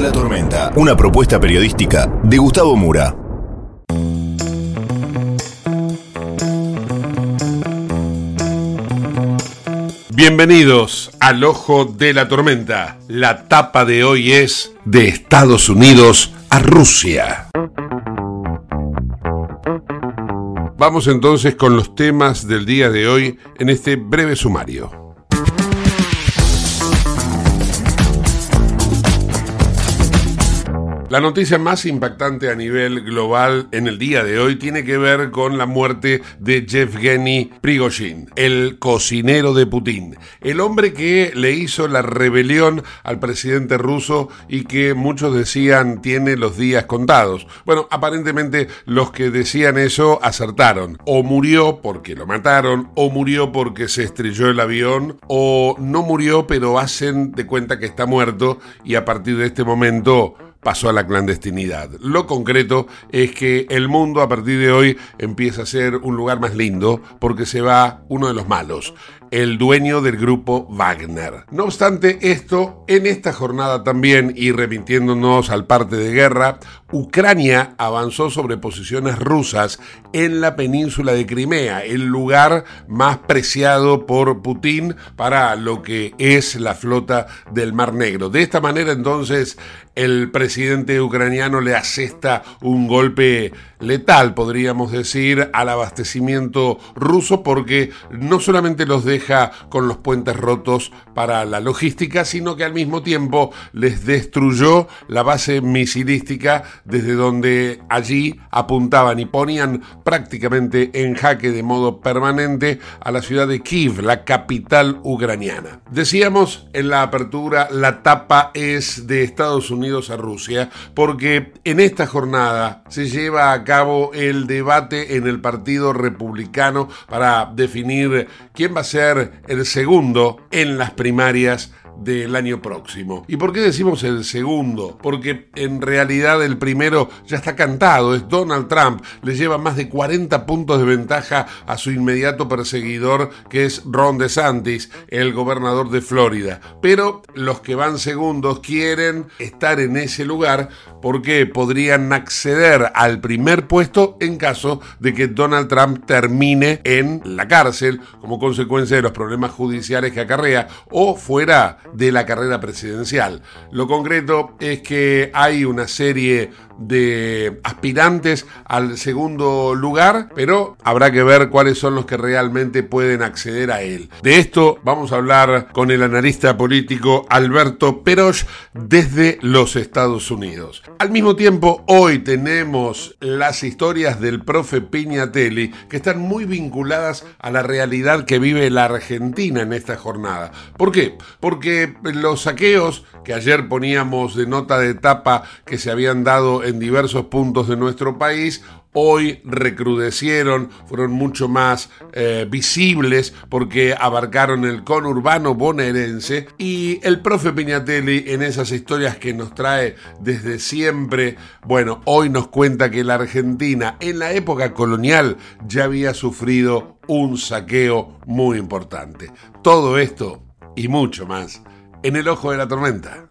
De la Tormenta, una propuesta periodística de Gustavo Mura. Bienvenidos al Ojo de la Tormenta. La tapa de hoy es de Estados Unidos a Rusia. Vamos entonces con los temas del día de hoy en este breve sumario. La noticia más impactante a nivel global en el día de hoy tiene que ver con la muerte de Yevgeny Prigozhin, el cocinero de Putin, el hombre que le hizo la rebelión al presidente ruso y que muchos decían tiene los días contados. Bueno, aparentemente los que decían eso acertaron. O murió porque lo mataron, o murió porque se estrelló el avión, o no murió pero hacen de cuenta que está muerto y a partir de este momento pasó a la clandestinidad. Lo concreto es que el mundo a partir de hoy empieza a ser un lugar más lindo porque se va uno de los malos, el dueño del grupo Wagner. No obstante esto, en esta jornada también, y remitiéndonos al parte de guerra, Ucrania avanzó sobre posiciones rusas en la península de Crimea, el lugar más preciado por Putin para lo que es la flota del Mar Negro. De esta manera entonces el presidente ucraniano le asesta un golpe letal, podríamos decir, al abastecimiento ruso porque no solamente los deja con los puentes rotos para la logística, sino que al mismo tiempo les destruyó la base misilística desde donde allí apuntaban y ponían prácticamente en jaque de modo permanente a la ciudad de Kiev, la capital ucraniana. Decíamos en la apertura, la tapa es de Estados Unidos a Rusia, porque en esta jornada se lleva a cabo el debate en el Partido Republicano para definir quién va a ser el segundo en las primarias del año próximo. ¿Y por qué decimos el segundo? Porque en realidad el primero ya está cantado, es Donald Trump, le lleva más de 40 puntos de ventaja a su inmediato perseguidor que es Ron DeSantis, el gobernador de Florida. Pero los que van segundos quieren estar en ese lugar porque podrían acceder al primer puesto en caso de que Donald Trump termine en la cárcel como consecuencia de los problemas judiciales que acarrea o fuera de la carrera presidencial. Lo concreto es que hay una serie de aspirantes al segundo lugar, pero habrá que ver cuáles son los que realmente pueden acceder a él. De esto vamos a hablar con el analista político Alberto Peroch desde los Estados Unidos. Al mismo tiempo, hoy tenemos las historias del profe Piñatelli que están muy vinculadas a la realidad que vive la Argentina en esta jornada. ¿Por qué? Porque los saqueos que ayer poníamos de nota de etapa que se habían dado en diversos puntos de nuestro país, hoy recrudecieron, fueron mucho más eh, visibles porque abarcaron el conurbano bonaerense y el profe Piñatelli en esas historias que nos trae desde siempre, bueno, hoy nos cuenta que la Argentina en la época colonial ya había sufrido un saqueo muy importante. Todo esto y mucho más en el ojo de la tormenta.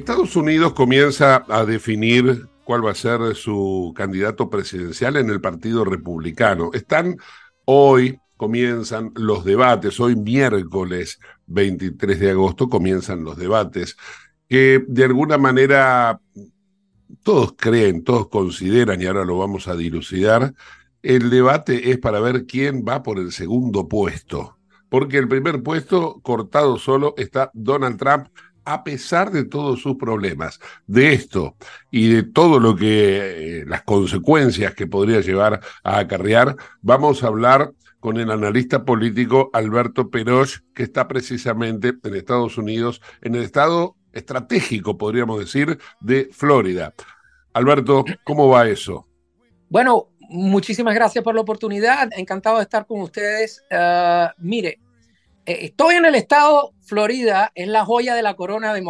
Estados Unidos comienza a definir cuál va a ser su candidato presidencial en el Partido Republicano. Están hoy, comienzan los debates, hoy miércoles 23 de agosto comienzan los debates, que de alguna manera todos creen, todos consideran, y ahora lo vamos a dilucidar, el debate es para ver quién va por el segundo puesto, porque el primer puesto cortado solo está Donald Trump a pesar de todos sus problemas. De esto y de todo lo que, eh, las consecuencias que podría llevar a acarrear, vamos a hablar con el analista político Alberto Peroch, que está precisamente en Estados Unidos, en el estado estratégico, podríamos decir, de Florida. Alberto, ¿cómo va eso? Bueno, muchísimas gracias por la oportunidad. Encantado de estar con ustedes. Uh, mire, estoy en el estado Florida, es la joya de la corona de,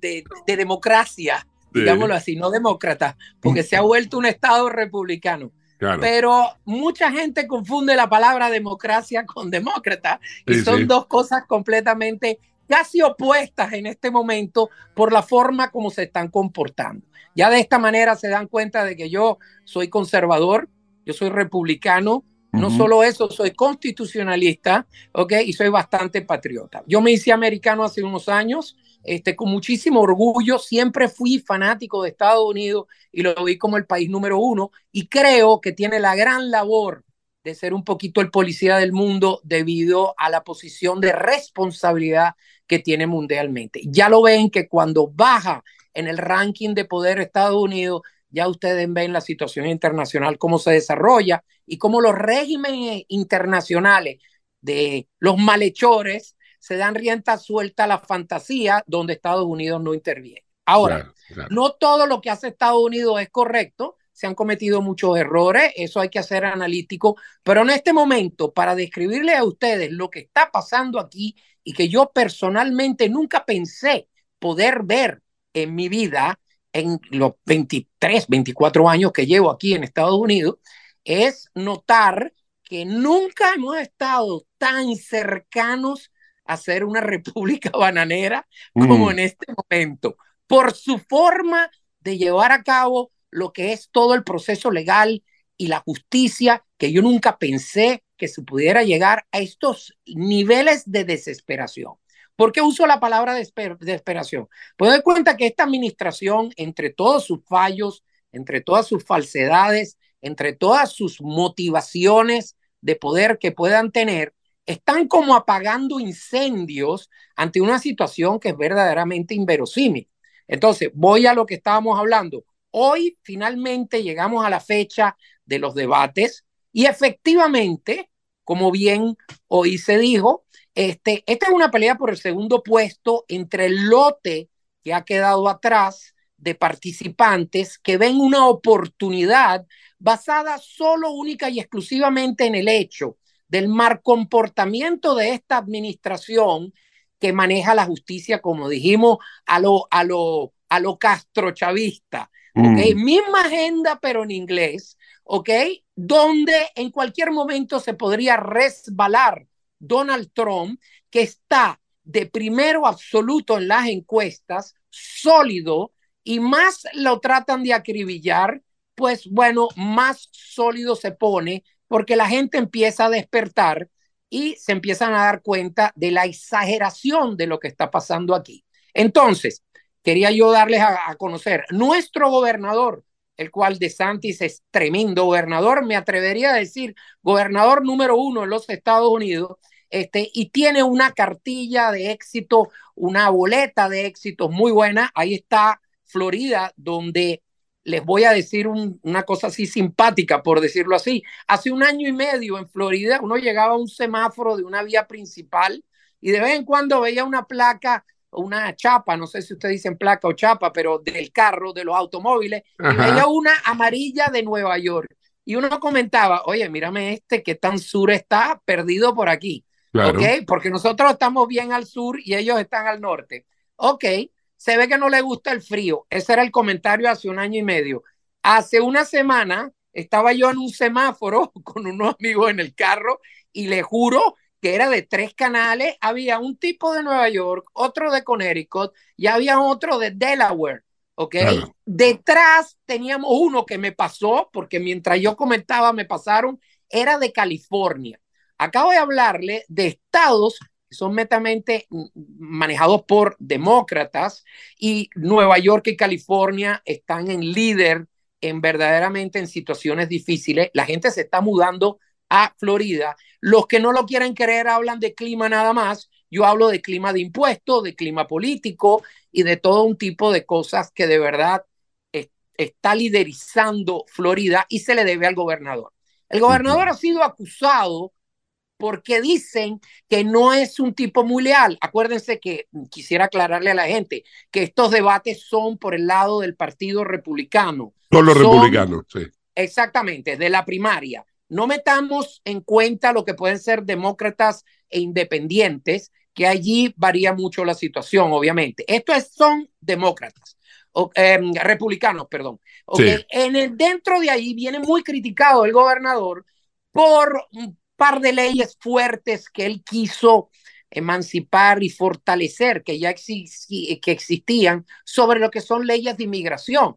de, democracia, sí. digámoslo así, no demócrata, porque se ha vuelto un estado republicano. Claro. Pero mucha gente confunde la palabra democracia con demócrata y sí, son sí. dos cosas completamente casi opuestas en este momento por la forma como se están comportando. Ya de esta manera se dan cuenta de que yo soy conservador, yo soy republicano, no uh -huh. solo eso, soy constitucionalista, ¿ok? Y soy bastante patriota. Yo me hice americano hace unos años, este, con muchísimo orgullo. Siempre fui fanático de Estados Unidos y lo vi como el país número uno. Y creo que tiene la gran labor de ser un poquito el policía del mundo debido a la posición de responsabilidad que tiene mundialmente. Ya lo ven que cuando baja en el ranking de poder Estados Unidos, ya ustedes ven la situación internacional, cómo se desarrolla y cómo los regímenes internacionales de los malhechores se dan rienda suelta a la fantasía donde Estados Unidos no interviene. Ahora, claro, claro. no todo lo que hace Estados Unidos es correcto, se han cometido muchos errores, eso hay que hacer analítico, pero en este momento, para describirle a ustedes lo que está pasando aquí y que yo personalmente nunca pensé poder ver en mi vida, en los 23, 24 años que llevo aquí en Estados Unidos, es notar que nunca hemos estado tan cercanos a ser una república bananera como mm. en este momento, por su forma de llevar a cabo lo que es todo el proceso legal y la justicia, que yo nunca pensé que se pudiera llegar a estos niveles de desesperación. ¿Por qué uso la palabra desesper desesperación? Pues doy cuenta que esta administración, entre todos sus fallos, entre todas sus falsedades, entre todas sus motivaciones de poder que puedan tener, están como apagando incendios ante una situación que es verdaderamente inverosímil. Entonces, voy a lo que estábamos hablando. Hoy finalmente llegamos a la fecha de los debates y efectivamente, como bien hoy se dijo, este, esta es una pelea por el segundo puesto entre el lote que ha quedado atrás de participantes que ven una oportunidad basada solo, única y exclusivamente en el hecho del mal comportamiento de esta administración que maneja la justicia, como dijimos, a lo, a lo, a lo castrochavista. ¿ok? Mm. Misma agenda, pero en inglés, ¿ok? Donde en cualquier momento se podría resbalar Donald Trump, que está de primero absoluto en las encuestas, sólido, y más lo tratan de acribillar, pues bueno, más sólido se pone porque la gente empieza a despertar y se empiezan a dar cuenta de la exageración de lo que está pasando aquí. Entonces, quería yo darles a, conocer. Nuestro gobernador, el cual de Santis es tremendo gobernador, me atrevería a decir gobernador número uno en los Estados Unidos, este, y tiene una cartilla de éxito, una boleta de éxitos muy buena. Ahí está Florida, donde les voy a decir un, una cosa así simpática, por decirlo así. Hace un año y medio en Florida uno llegaba a un semáforo de una vía principal y de vez en cuando veía una placa, una chapa, no sé si ustedes dicen placa o chapa, pero del carro, de los automóviles, y veía una amarilla de Nueva York. Y uno comentaba, oye, mírame este que tan sur está, perdido por aquí. Claro. ¿Ok? Porque nosotros estamos bien al sur y ellos están al norte. Ok, se ve que no le gusta el frío. Ese era el comentario hace un año y medio. Hace una semana estaba yo en un semáforo con unos amigos en el carro y le juro que era de tres canales. Había un tipo de Nueva York, otro de Connecticut y había otro de Delaware. ¿Ok? Claro. Detrás teníamos uno que me pasó, porque mientras yo comentaba me pasaron, era de California. Acabo de hablarle de estados que son netamente manejados por demócratas y Nueva York y California están en líder en verdaderamente en situaciones difíciles. La gente se está mudando a Florida. Los que no lo quieren creer hablan de clima nada más. Yo hablo de clima de impuestos, de clima político y de todo un tipo de cosas que de verdad es, está liderizando Florida y se le debe al gobernador. El gobernador ha sido acusado porque dicen que no es un tipo muy leal. Acuérdense que quisiera aclararle a la gente que estos debates son por el lado del Partido Republicano. Son los Son- republicanos, sí. Exactamente, de la primaria. No metamos en cuenta lo que pueden ser demócratas e independientes, que allí varía mucho la situación, obviamente. Estos son demócratas, o, eh, republicanos, perdón. Sí. En el, dentro de ahí viene muy criticado el gobernador por un par de leyes fuertes que él quiso emancipar y fortalecer, que ya que existían, sobre lo que son leyes de inmigración.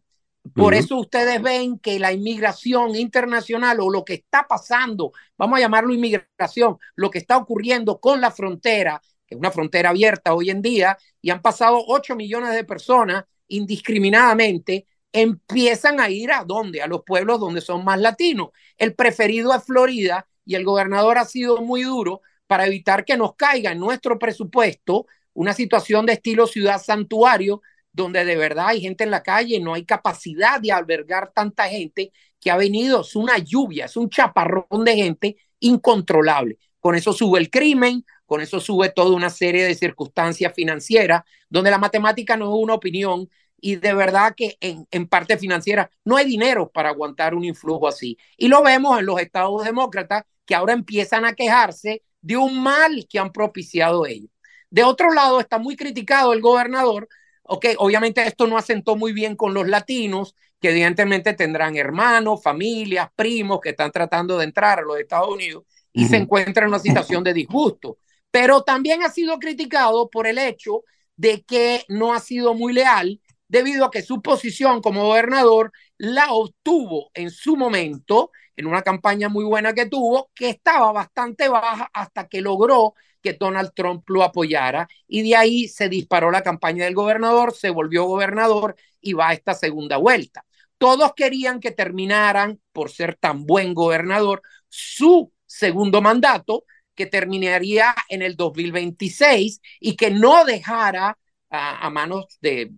Por eso ustedes ven que la inmigración internacional o lo que está pasando, vamos a llamarlo inmigración, lo que está ocurriendo con la frontera, que es una frontera abierta hoy en día, y han pasado 8 millones de personas indiscriminadamente, empiezan a ir a dónde? A los pueblos donde son más latinos. El preferido es Florida y el gobernador ha sido muy duro para evitar que nos caiga en nuestro presupuesto una situación de estilo ciudad santuario donde de verdad hay gente en la calle, no hay capacidad de albergar tanta gente que ha venido, es una lluvia, es un chaparrón de gente incontrolable. Con eso sube el crimen, con eso sube toda una serie de circunstancias financieras, donde la matemática no es una opinión y de verdad que en, en parte financiera no hay dinero para aguantar un influjo así. Y lo vemos en los estados demócratas que ahora empiezan a quejarse de un mal que han propiciado ellos. De otro lado, está muy criticado el gobernador Ok, obviamente esto no asentó muy bien con los latinos, que evidentemente tendrán hermanos, familias, primos que están tratando de entrar a los Estados Unidos y se encuentran en una situación de disgusto. Pero también ha sido criticado por el hecho de que no ha sido muy leal debido a que su posición como gobernador la obtuvo en su momento en una campaña muy buena que tuvo, que estaba bastante baja hasta que logró que Donald Trump lo apoyara y de ahí se disparó la campaña del gobernador, se volvió gobernador y va a esta segunda vuelta. Todos querían que terminaran, por ser tan buen gobernador, su segundo mandato, que terminaría en el 2026 y que no dejara a, a manos de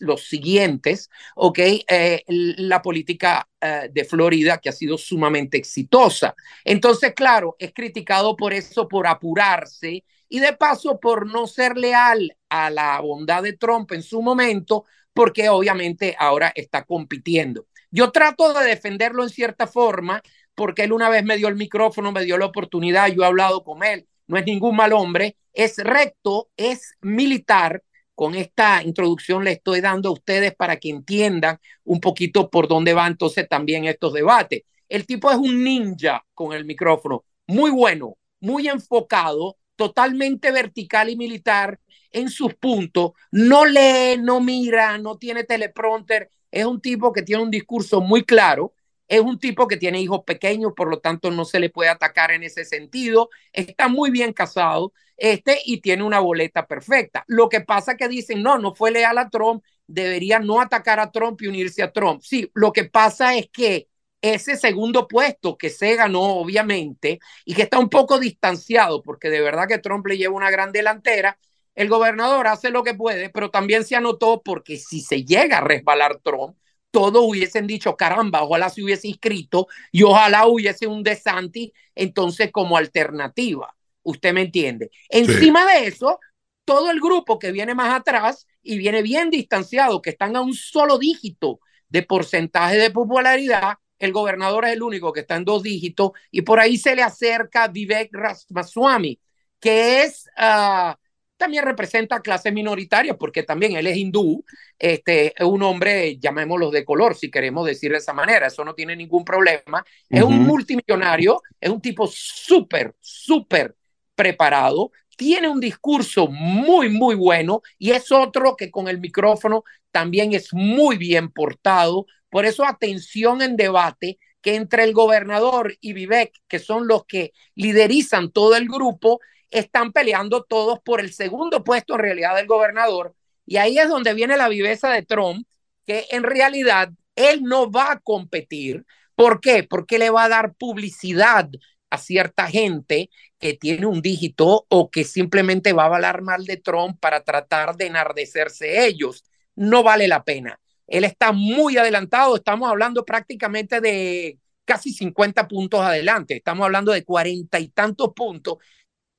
los siguientes, ¿ok? Eh, la política eh, de Florida que ha sido sumamente exitosa. Entonces, claro, es criticado por eso, por apurarse y de paso por no ser leal a la bondad de Trump en su momento, porque obviamente ahora está compitiendo. Yo trato de defenderlo en cierta forma, porque él una vez me dio el micrófono, me dio la oportunidad, yo he hablado con él, no es ningún mal hombre, es recto, es militar, con esta introducción le estoy dando a ustedes para que entiendan un poquito por dónde van entonces también estos debates. El tipo es un ninja con el micrófono, muy bueno, muy enfocado, totalmente vertical y militar en sus puntos, no lee, no mira, no tiene teleprompter, es un tipo que tiene un discurso muy claro. Es un tipo que tiene hijos pequeños, por lo tanto no se le puede atacar en ese sentido. Está muy bien casado este, y tiene una boleta perfecta. Lo que pasa que dicen, no, no fue leal a Trump, debería no atacar a Trump y unirse a Trump. Sí, lo que pasa es que ese segundo puesto que se ganó, obviamente, y que está un poco distanciado, porque de verdad que Trump le lleva una gran delantera, el gobernador hace lo que puede, pero también se anotó porque si se llega a resbalar Trump, todos hubiesen dicho, caramba, ojalá se hubiese inscrito y ojalá hubiese un DeSantis entonces como alternativa. Usted me entiende. Encima de eso, todo el grupo que viene más atrás y viene bien distanciado, que están a un solo dígito de porcentaje de popularidad, el gobernador es el único que está en dos dígitos y por ahí se le acerca Vivek Ramaswamy, que es uh, también representa clases minoritarias, porque también él es hindú, este, es un hombre, llamémoslo de color, si queremos decir de esa manera, eso no tiene ningún problema. Es uh -huh. un multimillonario, es un tipo súper, súper preparado, tiene un discurso muy, muy bueno y es otro que con el micrófono también es muy bien portado. Por eso atención en debate que entre el gobernador y Vivek, que son los que liderizan todo el grupo, están peleando todos por el segundo puesto en realidad del gobernador. Y ahí es donde viene la viveza de Trump, que en realidad él no va a competir. ¿Por qué? Porque le va a dar publicidad a cierta gente que tiene un dígito o que simplemente va a hablar mal de Trump para tratar de enardecerse ellos. No vale la pena. Él está muy adelantado, estamos hablando prácticamente de casi 50 puntos adelante, estamos hablando de cuarenta y tantos puntos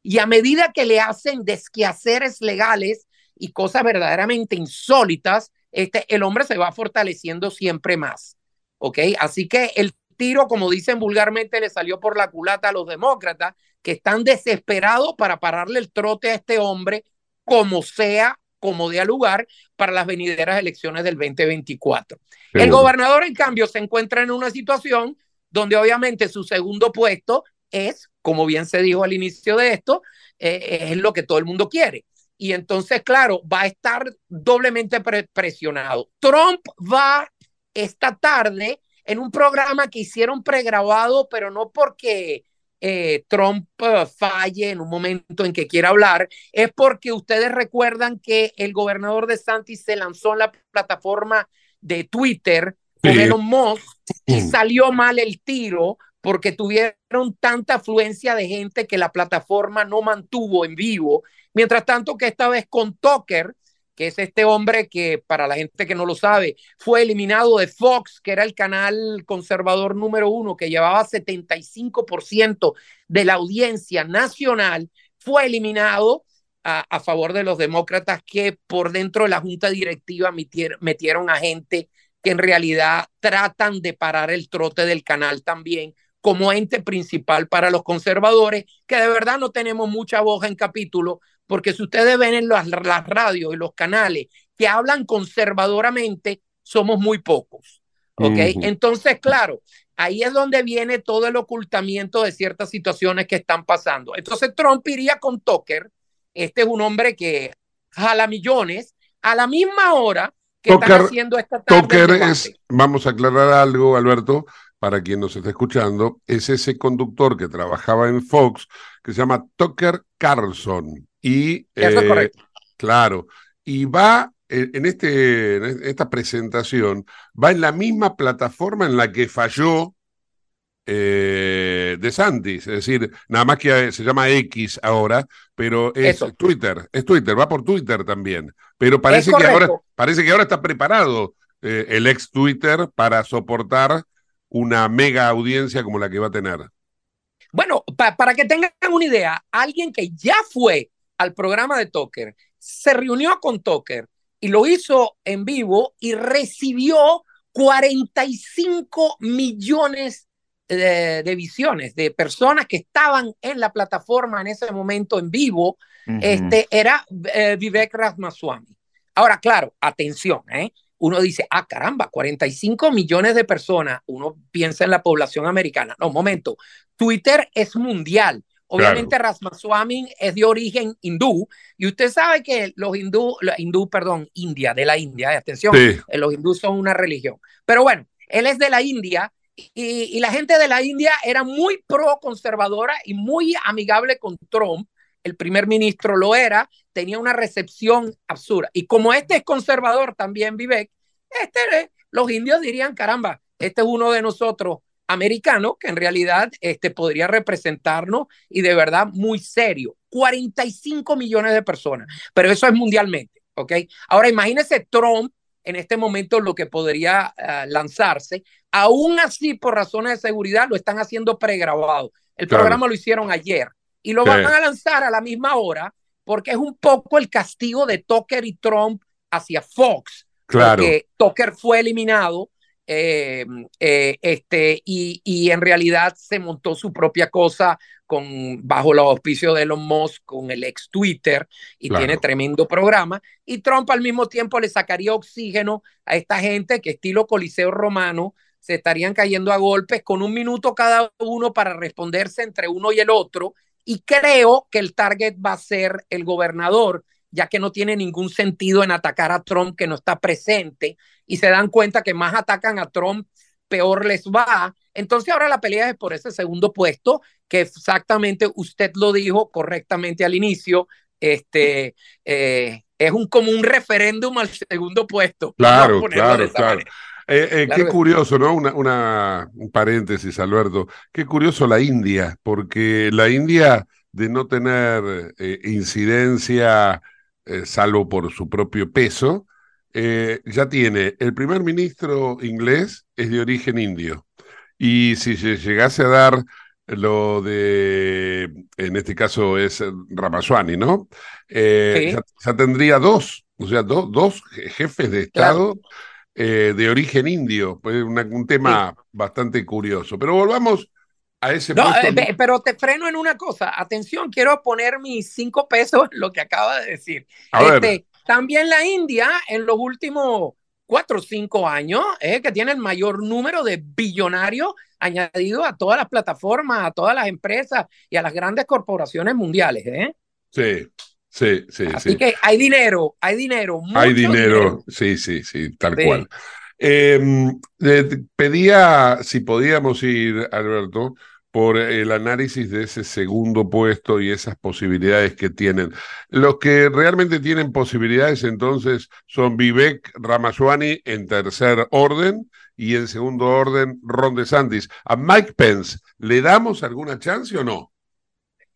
y a medida que le hacen desquehaceres legales y cosas verdaderamente insólitas, este, el hombre se va fortaleciendo siempre más. ¿Ok? Así que el tiro, como dicen vulgarmente, le salió por la culata a los demócratas, que están desesperados para pararle el trote a este hombre, como sea, como dé lugar, para las venideras elecciones del 2024. Pero... El gobernador, en cambio, se encuentra en una situación donde obviamente su segundo puesto es, como bien se dijo al inicio de esto, eh, es lo que todo el mundo quiere. Y entonces, claro, va a estar doblemente pre presionado. Trump va esta tarde en un programa que hicieron pregrabado, pero no porque eh, Trump uh, falle en un momento en que quiera hablar, es porque ustedes recuerdan que el gobernador de Santis se lanzó en la plataforma de Twitter con sí. Elon Musk y salió mal el tiro porque tuvieron tanta afluencia de gente que la plataforma no mantuvo en vivo. Mientras tanto que esta vez con Tucker, que es este hombre que, para la gente que no lo sabe, fue eliminado de Fox, que era el canal conservador número uno, que llevaba 75% de la audiencia nacional, fue eliminado a, favor de los demócratas que por dentro de la junta directiva metieron a gente que en realidad tratan de parar el trote del canal también como ente principal para los conservadores, que de verdad no tenemos mucha voz en capítulo, porque si ustedes ven en las, las radios y los canales que hablan conservadoramente, somos muy pocos. ¿Ok? Uh -huh. Entonces, claro, ahí es donde viene todo el ocultamiento de ciertas situaciones que están pasando. Entonces, Trump iría con Tucker. Este es un hombre que jala millones a la misma hora que Tucker, están haciendo esta tarde. Tucker es, vamos a aclarar algo, Alberto, para quien nos está escuchando, es ese conductor que trabajaba en Fox, que se llama Tucker Carlson. Y, Eso es eh, correcto. claro, y va en, este, en esta presentación, va en la misma plataforma en la que falló eh, de Santis, es decir, nada más que se llama X ahora, pero es Eso. Twitter, es Twitter, va por Twitter también, pero parece que ahora parece que ahora está preparado eh, el ex Twitter para soportar una mega audiencia como la que va a tener. Bueno, pa para que tengan una idea, alguien que ya fue al programa de Tucker, se reunió con Tucker y lo hizo en vivo y recibió 45 millones de, de, visiones de personas que estaban en la plataforma en ese momento en vivo. Uh -huh. Este era eh, Vivek Ramaswamy. Ahora, claro, atención, ¿eh? Uno dice, ah, caramba, 45 millones de personas, uno piensa en la población americana. No, momento, Twitter es mundial. Obviamente claro. Es de origen hindú y usted sabe que los hindú, los hindú, perdón, India, de la India, atención, sí. los hindús son una religión. Pero bueno, él es de la India y, y la gente de la India era muy pro conservadora y muy amigable con Trump. El primer ministro lo era, tenía una recepción absurda. Y como este es conservador también, Vivek, este, los indios dirían, caramba, este es uno de nosotros americanos que en realidad este, podría representarnos y de verdad muy serio. 45 millones de personas, pero eso es mundialmente, ¿ok? Ahora imagínese Trump en este momento lo que podría uh, lanzarse. Aún así, por razones de seguridad, lo están haciendo pregrabado. El claro. programa lo hicieron ayer y lo sí. van a lanzar a la misma hora porque es un poco el castigo de Tucker y Trump hacia Fox. Claro. Porque Tucker fue eliminado eh, eh, este, y, y, en realidad se montó su propia cosa con, bajo los auspicios de Elon Musk con el ex Twitter y claro. tiene tremendo programa. Y Trump al mismo tiempo le sacaría oxígeno a esta gente que estilo Coliseo Romano se estarían cayendo a golpes con un minuto cada uno para responderse entre uno y el otro. Y creo que el target va a ser el gobernador, ya que no tiene ningún sentido en atacar a Trump que no está presente y se dan cuenta que más atacan a Trump, peor les va. Entonces ahora la pelea es por ese segundo puesto, que exactamente usted lo dijo correctamente al inicio, este, eh, es un, como un referéndum al segundo puesto. Claro, claro, claro. Eh, eh, claro. Qué curioso, ¿no? Una, una, un paréntesis, Alberto. Qué curioso la India, porque la India, de no tener eh, incidencia, salvo por su propio peso, ya tiene el primer ministro inglés es de origen indio. Y si se llegase a dar lo de, en este caso es Ramaswamy, ¿no? Sí. ya, ya, tendría dos, o sea, do, dos jefes de Estado claro. Eh, de origen indio. Pues una, un tema sí. bastante curioso. Pero volvamos a ese no, eh, pero te freno en una cosa. Atención, quiero poner mis cinco pesos en lo que acaba de decir. A este, ver. También la India en los últimos cuatro o cinco años es eh, que tiene el mayor número de billonarios añadido a todas las plataformas, a todas las empresas y a las grandes corporaciones mundiales. ¿eh? Sí, sí, sí. Así sí. que hay dinero, hay dinero. Hay dinero. dinero, sí, sí, sí, tal sí. cual. Eh, pedía si podíamos ir, Alberto, por el análisis de ese segundo puesto y esas posibilidades que tienen. Los que realmente tienen posibilidades entonces son Vivek Ramaswamy en tercer orden y en segundo orden Ron DeSantis. ¿A Mike Pence le damos alguna chance o no?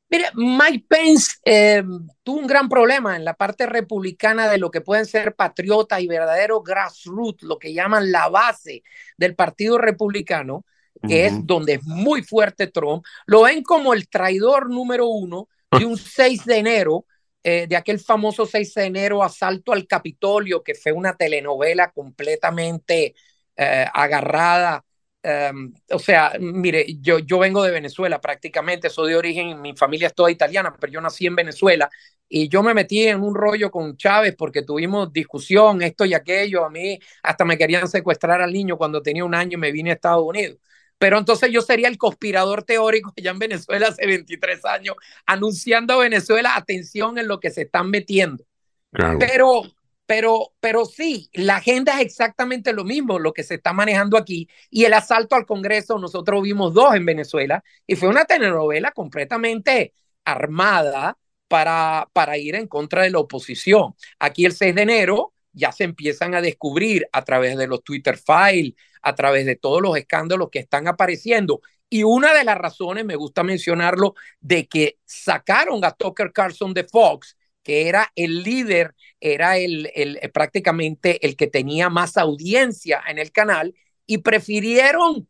Mire, Mike Pence eh, tuvo un gran problema en la parte republicana de lo que pueden ser patriotas y verdaderos grassroots, lo que llaman la base del Partido Republicano que uh -huh. es donde es muy fuerte Trump, lo ven como el traidor número uno de un 6 de enero, eh, de aquel famoso 6 de enero asalto al Capitolio, que fue una telenovela completamente eh, agarrada. Um, o sea, mire, yo, yo vengo de Venezuela prácticamente, soy de origen, mi familia es toda italiana, pero yo nací en Venezuela y yo me metí en un rollo con Chávez porque tuvimos discusión, esto y aquello, a mí hasta me querían secuestrar al niño cuando tenía un año y me vine a Estados Unidos pero entonces yo sería el conspirador teórico allá en Venezuela hace 23 años, anunciando a Venezuela, atención en lo que se están metiendo. Claro. Pero, pero, pero sí, la agenda es exactamente lo mismo, lo que se está manejando aquí. Y el asalto al Congreso, nosotros vimos dos en Venezuela, y fue una telenovela completamente armada para, para ir en contra de la oposición. Aquí el 6 de enero ya se empiezan a descubrir a través de los Twitter files, a través de todos los escándalos que están apareciendo. Y una de las razones, me gusta mencionarlo, de que sacaron a Tucker Carlson de Fox, que era el líder, era el, el, prácticamente el que tenía más audiencia en el canal, y prefirieron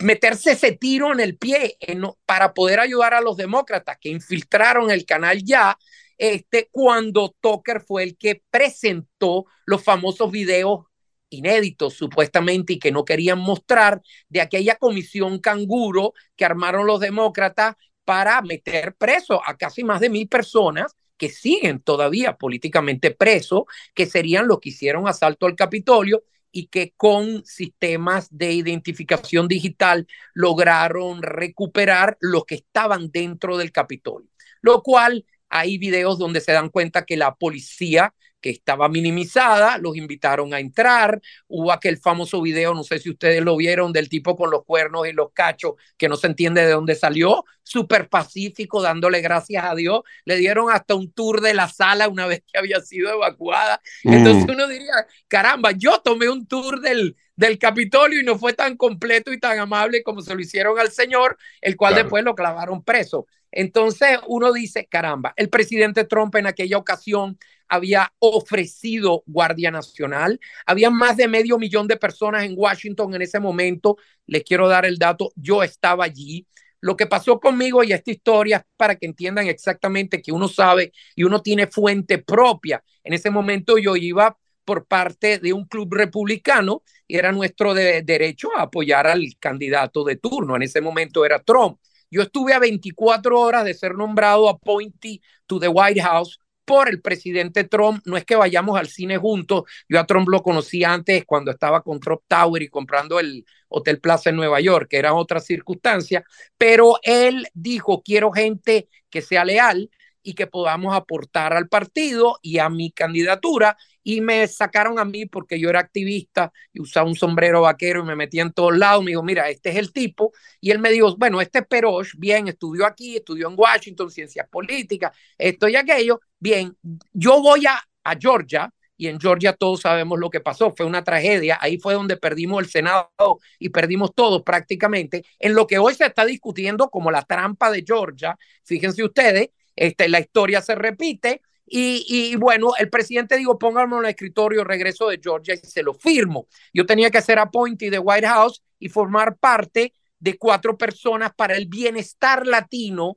meterse ese tiro en el pie para poder ayudar a los demócratas que infiltraron el canal ya, este, cuando Tucker fue el que presentó los famosos videos inéditos supuestamente y que no querían mostrar de aquella comisión canguro que armaron los demócratas para meter preso a casi más de mil personas que siguen todavía políticamente presos, que serían los que hicieron asalto al Capitolio y que con sistemas de identificación digital lograron recuperar los que estaban dentro del Capitolio, lo cual hay videos donde se dan cuenta que la policía que estaba minimizada, los invitaron a entrar, hubo aquel famoso video, no sé si ustedes lo vieron, del tipo con los cuernos y los cachos, que no se entiende de dónde salió, súper pacífico, dándole gracias a Dios, le dieron hasta un tour de la sala una vez que había sido evacuada, entonces uno diría, caramba, yo tomé un tour del, del Capitolio y no fue tan completo y tan amable como se lo hicieron al señor, el cual Claro. después lo clavaron preso. Entonces uno dice, caramba, el presidente Trump en aquella ocasión había ofrecido Guardia Nacional, había más de medio millón de personas en Washington en ese momento, les quiero dar el dato, yo estaba allí. Lo que pasó conmigo y esta historia es para que entiendan exactamente que uno sabe y uno tiene fuente propia. En ese momento yo iba por parte de un club republicano y era nuestro de derecho a apoyar al candidato de turno. En ese momento era Trump. Yo estuve a 24 horas de ser nombrado appointee to the White House por el presidente Trump. No es que vayamos al cine juntos. Yo a Trump lo conocí antes cuando estaba con Trump Tower y comprando el Hotel Plaza en Nueva York, que era otra circunstancia. Pero él dijo, quiero gente que sea leal y que podamos aportar al partido y a mi candidatura. Y me sacaron a mí porque yo era activista y usaba un sombrero vaquero y me metía en todos lados. Me dijo, mira, este es el tipo. Y él me dijo, bueno, este es Perosh, bien, estudió aquí, estudió en Washington, ciencias políticas, esto y aquello. Bien, yo voy a, a Georgia y en Georgia todos sabemos lo que pasó, fue una tragedia, ahí fue donde perdimos el Senado y perdimos todo prácticamente, en lo que hoy se está discutiendo como la trampa de Georgia, fíjense ustedes, este, la historia se repite y, bueno, el presidente dijo, pónganme en el escritorio, regreso de Georgia y se lo firmo. Yo tenía que ser appointee de White House y formar parte de cuatro personas para el bienestar latino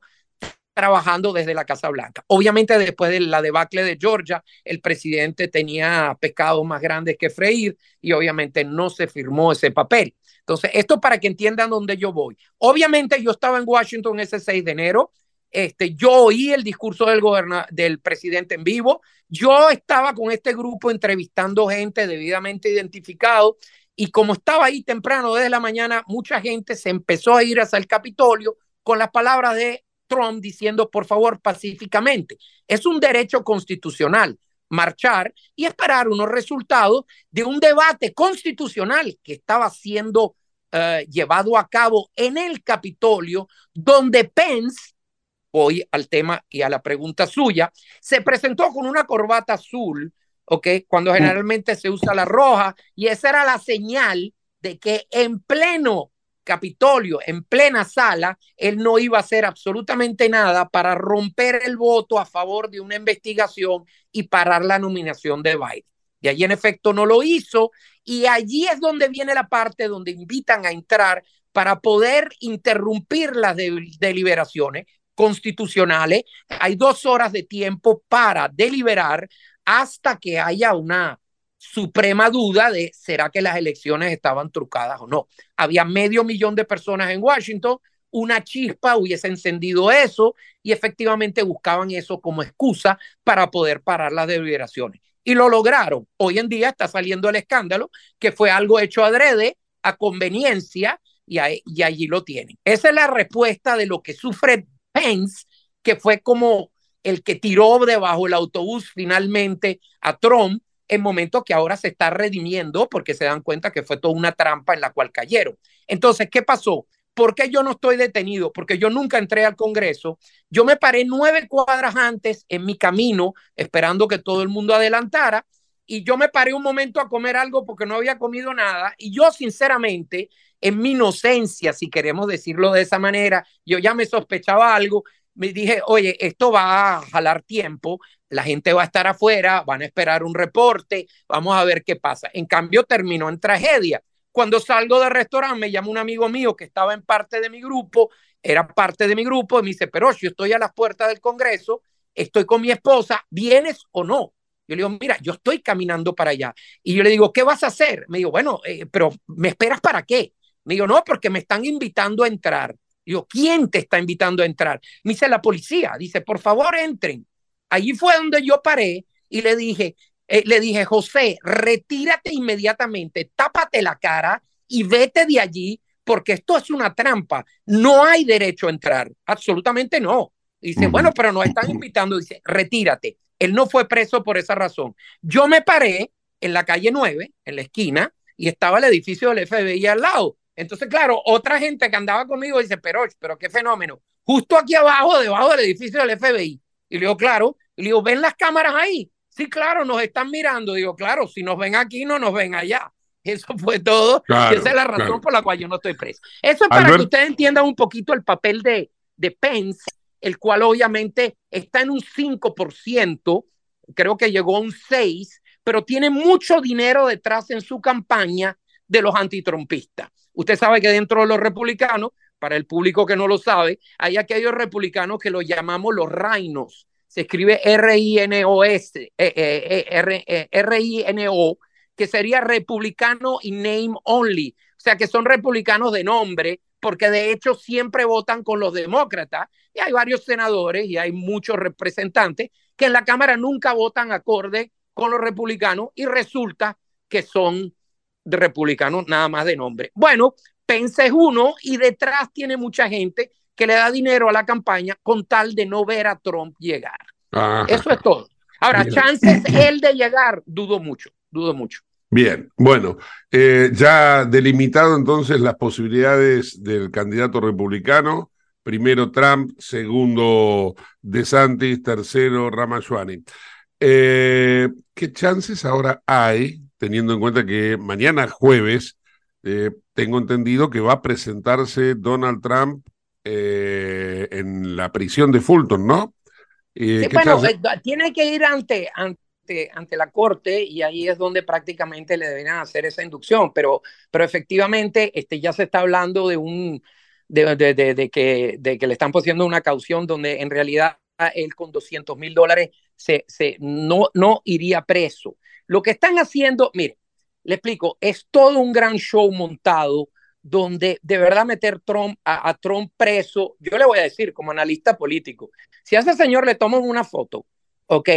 trabajando desde la Casa Blanca. Obviamente después de la debacle de Georgia, el presidente tenía pecados más grandes que freír y obviamente no se firmó ese papel. Entonces, esto para que entiendan dónde yo voy. Obviamente yo estaba en Washington ese 6 de enero, este, yo oí el discurso del, del presidente en vivo, yo estaba con este grupo entrevistando gente debidamente identificado y como estaba ahí temprano desde la mañana, mucha gente se empezó a ir hacia el Capitolio con las palabras de Trump diciendo, por favor, pacíficamente. Es un derecho constitucional marchar y esperar unos resultados de un debate constitucional que estaba siendo uh, llevado a cabo en el Capitolio, donde Pence, voy al tema y a la pregunta suya, se presentó con una corbata azul, ¿ok? Cuando generalmente se usa la roja, y esa era la señal de que en pleno Capitolio, en plena sala, él no iba a hacer absolutamente nada para romper el voto a favor de una investigación y parar la nominación de Biden. Y allí en efecto no lo hizo, y allí es donde viene la parte donde invitan a entrar para poder interrumpir las de deliberaciones constitucionales. Hay dos horas de tiempo para deliberar hasta que haya una suprema duda de será que las elecciones estaban trucadas o no. Había medio millón de personas en Washington, una chispa hubiese encendido eso y efectivamente buscaban eso como excusa para poder parar las deliberaciones. Y lo lograron. Hoy en día está saliendo el escándalo que fue algo hecho adrede, a conveniencia, y, a, y allí lo tienen. Esa es la respuesta de lo que sufre Que fue como el que tiró debajo el autobús finalmente a Trump en momentos que ahora se está redimiendo porque se dan cuenta que fue toda una trampa en la cual cayeron. Entonces, ¿qué pasó? ¿Por qué yo no estoy detenido? Porque yo nunca entré al Congreso. Yo me paré nueve cuadras antes en mi camino, esperando que todo el mundo adelantara, y yo me paré un momento a comer algo porque no había comido nada, y yo sinceramente, en mi inocencia, si queremos decirlo de esa manera, yo ya me sospechaba algo, me dije, oye, esto va a jalar tiempo, la gente va a estar afuera, van a esperar un reporte, vamos a ver qué pasa. En cambio, terminó en tragedia. Cuando salgo del restaurante, me llama un amigo mío que estaba en parte de mi grupo, era parte de mi grupo, y me dice, pero yo estoy a las puertas del Congreso, estoy con mi esposa, ¿vienes o no? Yo le digo, mira, yo estoy caminando para allá. Y yo le digo, ¿qué vas a hacer? Me digo, bueno, eh, pero ¿me esperas para qué? Me digo, no, porque me están invitando a entrar. Digo, ¿quién te está invitando a entrar? Me dice la policía, dice, por favor, entren. Allí fue donde yo paré y le dije, eh, le dije, José, retírate inmediatamente, tápate la cara y vete de allí, porque esto es una trampa. No hay derecho a entrar, absolutamente no. Dice, bueno, pero nos están invitando, dice, retírate. Él no fue preso por esa razón. Yo me paré en la calle 9, en la esquina, y estaba el edificio del FBI al lado. Entonces, claro, otra gente que andaba conmigo dice, pero, pero qué fenómeno. Justo aquí abajo, debajo del edificio del FBI. Y le digo, claro. Y le digo, ¿ven las cámaras ahí? Sí, claro, nos están mirando. Digo, claro, si nos ven aquí, no nos ven allá. Eso fue todo. Claro, y esa es la razón claro. por la cual yo no estoy preso. Eso es para Albert- que ustedes entiendan un poquito el papel de, de Pence, el cual obviamente está en un 5%, creo que llegó a un 6%, pero tiene mucho dinero detrás en su campaña de los antitrumpistas. Usted sabe que dentro de los republicanos, para el público que no lo sabe, hay aquellos republicanos que los llamamos los reinos. Se escribe R-I-N-O-S, eh, eh, eh, R-I-N-O, que sería republicano y name only. O sea, que son republicanos de nombre, porque de hecho siempre votan con los demócratas. Y hay varios senadores y hay muchos representantes que en la Cámara nunca votan acorde con los republicanos y resulta que son de republicanos nada más de nombre. Bueno, Pence es uno y detrás tiene mucha gente que le da dinero a la campaña con tal de no ver a Trump llegar. Ajá. Eso es todo. Ahora, Bien. chances él de llegar, dudo mucho, dudo mucho. Bien, bueno, eh, ya delimitado entonces las posibilidades del candidato republicano, primero Trump, segundo DeSantis, tercero Ramaswamy. Eh, ¿qué chances ahora hay, teniendo en cuenta que mañana jueves, eh, tengo entendido que va a presentarse Donald Trump eh, en la prisión de Fulton, ¿no? Eh, Sí, ¿qué bueno, tiene que ir ante, ante, ante la corte y ahí es donde prácticamente le deberían hacer esa inducción, pero, pero efectivamente este, ya se está hablando de un de, de, de, de que, de que le están poniendo una caución donde en realidad él con 200 mil dólares se, se, no, no iría preso. Lo que están haciendo, mire, le explico, es todo un gran show montado donde de verdad meter Trump, a, a Trump preso, yo le voy a decir como analista político, si a ese señor le toman una foto, ok,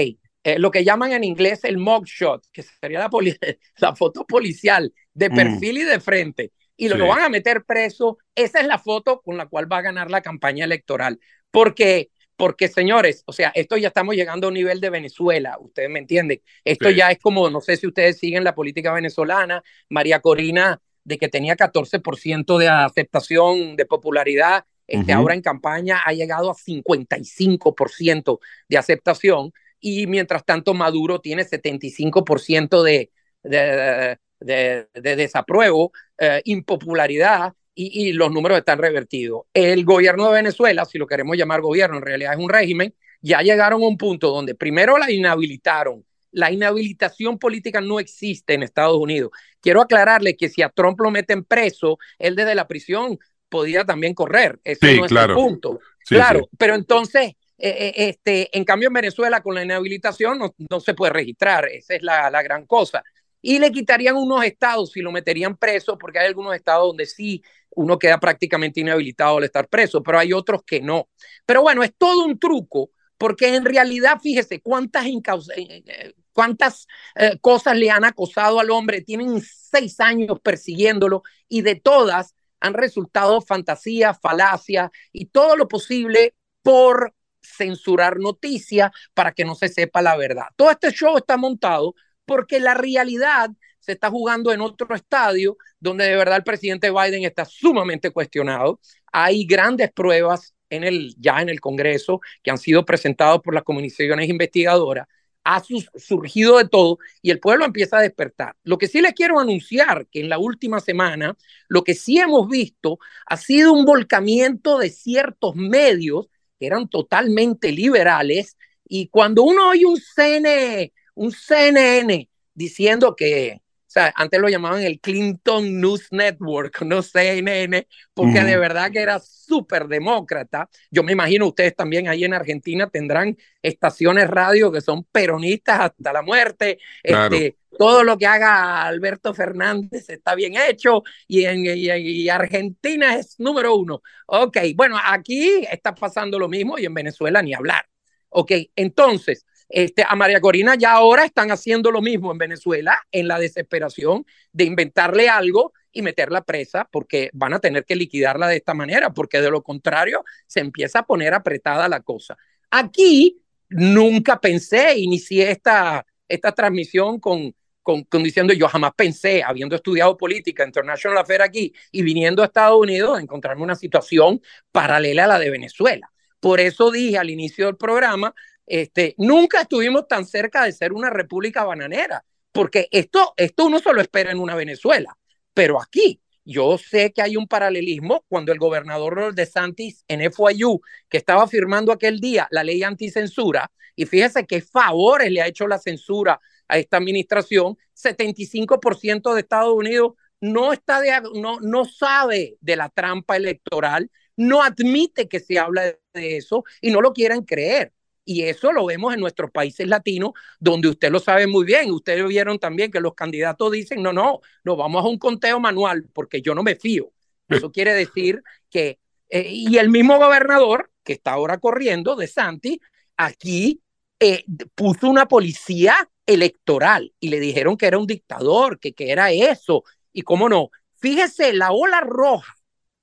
eh, lo que llaman en inglés el mugshot, que sería la foto policial de Mm. perfil y de frente, y lo, Sí. lo van a meter preso, esa es la foto con la cual va a ganar la campaña electoral. Porque, porque señores, o sea, esto ya estamos llegando a un nivel de Venezuela, ustedes me entienden. Esto Sí. ya es como, no sé si ustedes siguen la política venezolana, María Corina, de que tenía 14% de aceptación, de popularidad, este, ahora en campaña ha llegado a 55% de aceptación y mientras tanto Maduro tiene 75% de, de, de, de desapruebo, eh, impopularidad y, y, los números están revertidos. El gobierno de Venezuela, si lo queremos llamar gobierno, en realidad es un régimen, ya llegaron a un punto donde primero la inhabilitaron. La inhabilitación política no existe en Estados Unidos. Quiero aclararle que si a Trump lo meten preso, él desde la prisión podía también correr. Ese Sí, no es claro. el punto. Sí, claro, sí. pero entonces, eh, eh, este, en cambio en Venezuela con la inhabilitación no, no se puede registrar, esa es la, la, gran cosa. Y le quitarían unos estados y lo meterían preso, porque hay algunos estados donde sí uno queda prácticamente inhabilitado al estar preso, pero hay otros que no. Pero bueno, es todo un truco, porque en realidad, fíjese cuántas, eh, cuántas eh, cosas le han acosado al hombre, tienen seis años persiguiéndolo y de todas han resultado fantasía, falacia y todo lo posible por censurar noticias para que no se sepa la verdad. Todo este show está montado porque la realidad se está jugando en otro estadio donde de verdad el presidente Biden está sumamente cuestionado. Hay grandes pruebas en el, ya en el Congreso que han sido presentadas por las comisiones investigadoras. Ha surgido de todo y el pueblo empieza a despertar. Lo que sí les quiero anunciar que en la última semana, lo que sí hemos visto ha sido un volcamiento de ciertos medios que eran totalmente liberales y cuando uno oye un CNN, un CNN diciendo que, o sea, antes lo llamaban el Clinton News Network, no CNN, porque uh -huh. de verdad que era súper demócrata. Yo me imagino ustedes también ahí en Argentina tendrán estaciones radio que son peronistas hasta la muerte. Claro. Este, todo lo que haga Alberto Fernández está bien hecho y en y, y Argentina es número uno. Ok, bueno, aquí está pasando lo mismo y en Venezuela ni hablar. Ok, entonces, este, a María Corina ya ahora están haciendo lo mismo en Venezuela en la desesperación de inventarle algo y meterla presa porque van a tener que liquidarla de esta manera porque de lo contrario se empieza a poner apretada la cosa. Aquí nunca pensé, inicié esta, esta transmisión con, con, con, diciendo yo jamás pensé, habiendo estudiado política, international affairs aquí y viniendo a Estados Unidos, a encontrarme una situación paralela a la de Venezuela. Por eso dije al inicio del programa, este, nunca estuvimos tan cerca de ser una república bananera, porque esto, esto uno solo espera en una Venezuela, pero aquí yo sé que hay un paralelismo cuando el gobernador de Santis en FYU, que estaba firmando aquel día la ley anticensura, y fíjese qué favores le ha hecho la censura a esta administración, 75% de Estados Unidos no, está no, no sabe de la trampa electoral, no admite que se habla de eso y no lo quieren creer. Y eso lo vemos en nuestros países latinos, donde usted lo sabe muy bien. Ustedes vieron también que los candidatos dicen, no, no, no vamos a un conteo manual porque yo no me fío. Eso quiere decir que, eh, y el mismo gobernador que está ahora corriendo, de Santi, aquí eh, puso una policía electoral y le dijeron que era un dictador, que, que era eso. Y cómo no, fíjese, la ola roja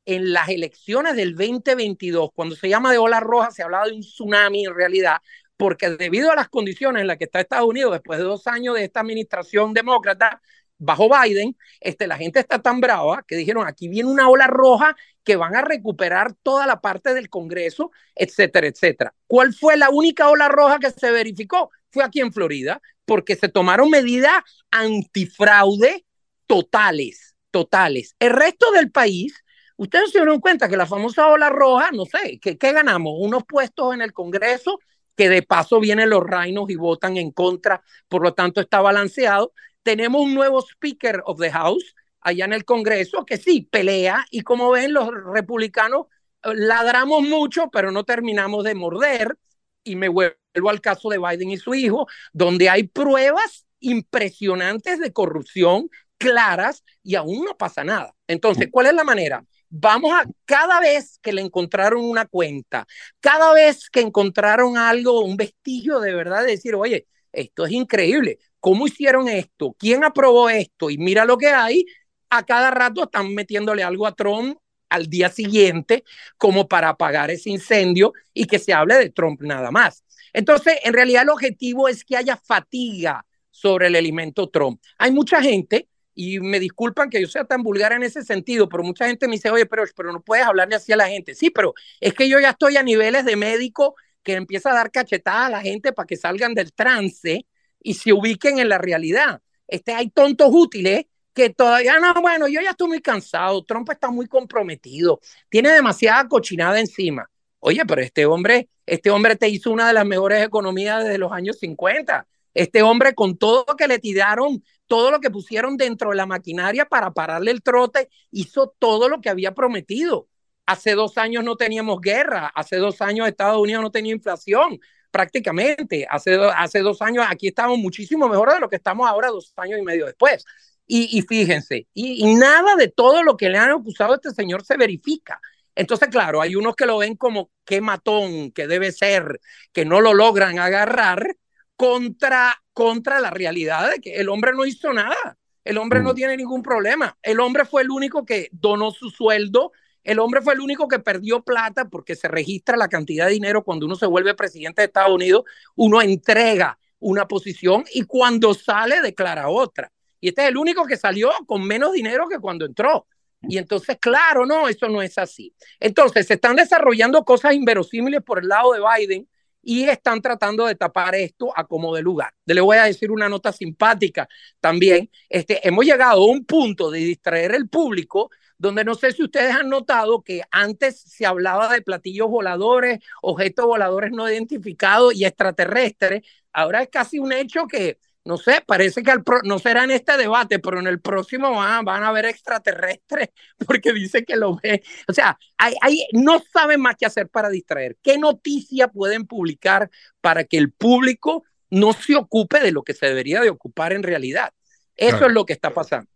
en las elecciones del 2022, cuando se llama de ola roja, se hablaba de un tsunami en realidad, porque debido a las condiciones en las que está Estados Unidos después de dos años de esta administración demócrata, bajo Biden, este, la gente está tan brava que dijeron, aquí viene una ola roja que van a recuperar toda la parte del Congreso, etcétera, etcétera. ¿Cuál fue la única ola roja que se verificó? Fue aquí en Florida, porque se tomaron medidas antifraude totales, totales. El resto del país Ustedes se dieron cuenta que la famosa ola roja, no sé, ¿qué, ¿qué, ganamos? Unos puestos en el Congreso, que de paso vienen los reinos y votan en contra, por lo tanto está balanceado. Tenemos un nuevo Speaker of the House allá en el Congreso, que sí, pelea, y como ven, los republicanos eh, ladramos mucho, pero no terminamos de morder. Y me vuelvo al caso de Biden y su hijo, donde hay pruebas impresionantes de corrupción claras y aún no pasa nada. Entonces, ¿cuál es la manera? Vamos a, cada vez que le encontraron una cuenta, cada vez que encontraron algo, un vestigio de verdad, de decir, oye, esto es increíble, ¿cómo hicieron esto? ¿Quién aprobó esto? Y mira lo que hay, a cada rato están metiéndole algo a Trump al día siguiente como para apagar ese incendio y que se hable de Trump nada más. Entonces, en realidad el objetivo es que haya fatiga sobre el elemento Trump. Hay mucha gente y me disculpan que yo sea tan vulgar en ese sentido, pero mucha gente me dice, oye, pero, pero no puedes hablarle así a la gente. Sí, pero es que yo ya estoy a niveles de médico que empieza a dar cachetadas a la gente para que salgan del trance y se ubiquen en la realidad. Este, hay tontos útiles que todavía no, bueno, yo ya estoy muy cansado, Trump está muy comprometido, tiene demasiada cochinada encima. Oye, pero este hombre, este hombre te hizo una de las mejores economías desde los años 50. Este hombre con todo lo que le tiraron todo lo que pusieron dentro de la maquinaria para pararle el trote, hizo todo lo que había prometido. Hace dos años no teníamos guerra, hace dos años Estados Unidos no tenía inflación, prácticamente. Hace, hace dos años aquí estamos muchísimo mejor de lo que estamos ahora dos años y medio después. Y, y fíjense, y, y, nada de todo lo que le han acusado a este señor se verifica. Entonces, claro, hay unos que lo ven como qué matón que debe ser, que no lo logran agarrar contra contra la realidad de que el hombre no hizo nada. El hombre no mm. tiene ningún problema. El hombre fue el único que donó su sueldo. El hombre fue el único que perdió plata porque se registra la cantidad de dinero cuando uno se vuelve presidente de Estados Unidos. Uno entrega una posición y cuando sale declara otra. Y este es el único que salió con menos dinero que cuando entró. Y entonces, claro, no, eso no es así. Entonces, se están desarrollando cosas inverosímiles por el lado de Biden y están tratando de tapar esto a como de lugar. Le voy a decir una nota simpática también. Este, hemos llegado a un punto de distraer el público donde no sé si ustedes han notado que antes se hablaba de platillos voladores, objetos voladores no identificados y extraterrestres. Ahora es casi un hecho que no sé, parece que no será en este debate, pero en el próximo van, van a haber extraterrestres porque dice que lo ve. O sea, hay, hay, no saben más qué hacer para distraer. ¿Qué noticia pueden publicar para que el público no se ocupe de lo que se debería de ocupar en realidad? Eso claro. es lo que está pasando.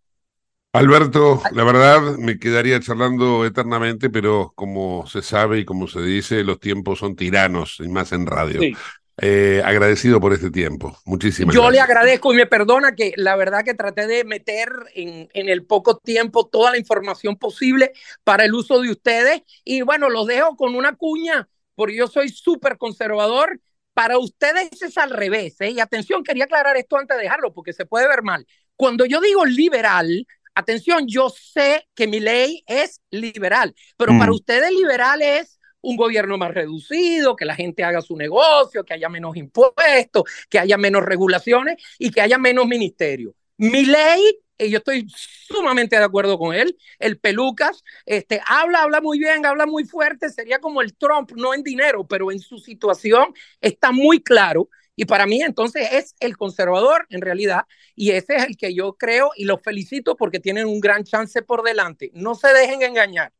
Alberto, la verdad me quedaría charlando eternamente, pero como se sabe y como se dice, los tiempos son tiranos, y más en radio. Sí. Eh, agradecido por este tiempo. Muchísimas Yo gracias. le agradezco y me perdona que la verdad que traté de meter en, en, el poco tiempo toda la información posible para el uso de ustedes. Y bueno, los dejo con una cuña, porque yo soy súper conservador Para ustedes es al revés, ¿eh? Y atención, quería aclarar esto antes de dejarlo porque se puede ver mal. Cuando yo digo liberal, atención, yo sé que mi ley es liberal, pero Mm. para ustedes liberal es un gobierno más reducido, que la gente haga su negocio, que haya menos impuestos, que haya menos regulaciones y que haya menos ministerio. Mi ley, y yo estoy sumamente de acuerdo con él, el Pelucas, este, habla, habla muy bien, habla muy fuerte, sería como el Trump, no en dinero, pero en su situación está muy claro. Y para mí entonces es el conservador en realidad, y ese es el que yo creo y los felicito porque tienen un gran chance por delante. No se dejen engañar.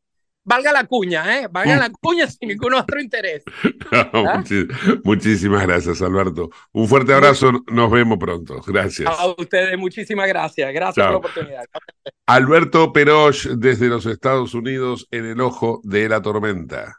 Valga la cuña, ¿eh? Valga la cuña sin ningún otro interés. Muchi- Muchísimas gracias, Alberto. Un fuerte abrazo, nos vemos pronto. Gracias. A ustedes muchísimas gracias. Gracias Chao. por la oportunidad. Alberto Peroch desde los Estados Unidos en el ojo de la tormenta.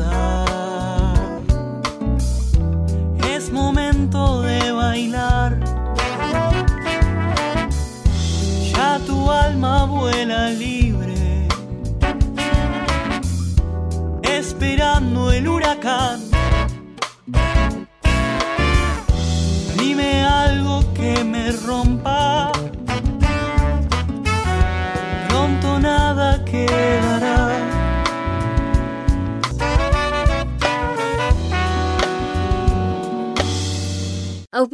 Tormenta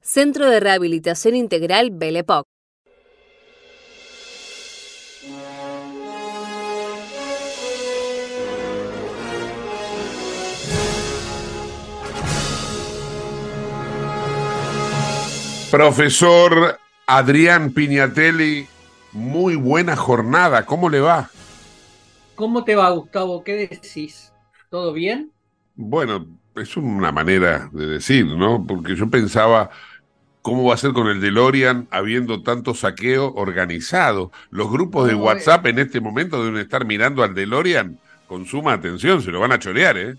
Centro de Rehabilitación Integral Belepoc. Profesor Adrián Piñatelli, muy buena jornada. ¿Cómo le va? ¿Cómo te va, Gustavo? ¿Qué decís? ¿Todo bien? Bueno, es una manera de decir, ¿no? Porque yo pensaba, ¿cómo va a ser con el DeLorean habiendo tanto saqueo organizado? Los grupos de. WhatsApp en este momento deben estar mirando al DeLorean con suma atención, se lo van a chorear, ¿eh?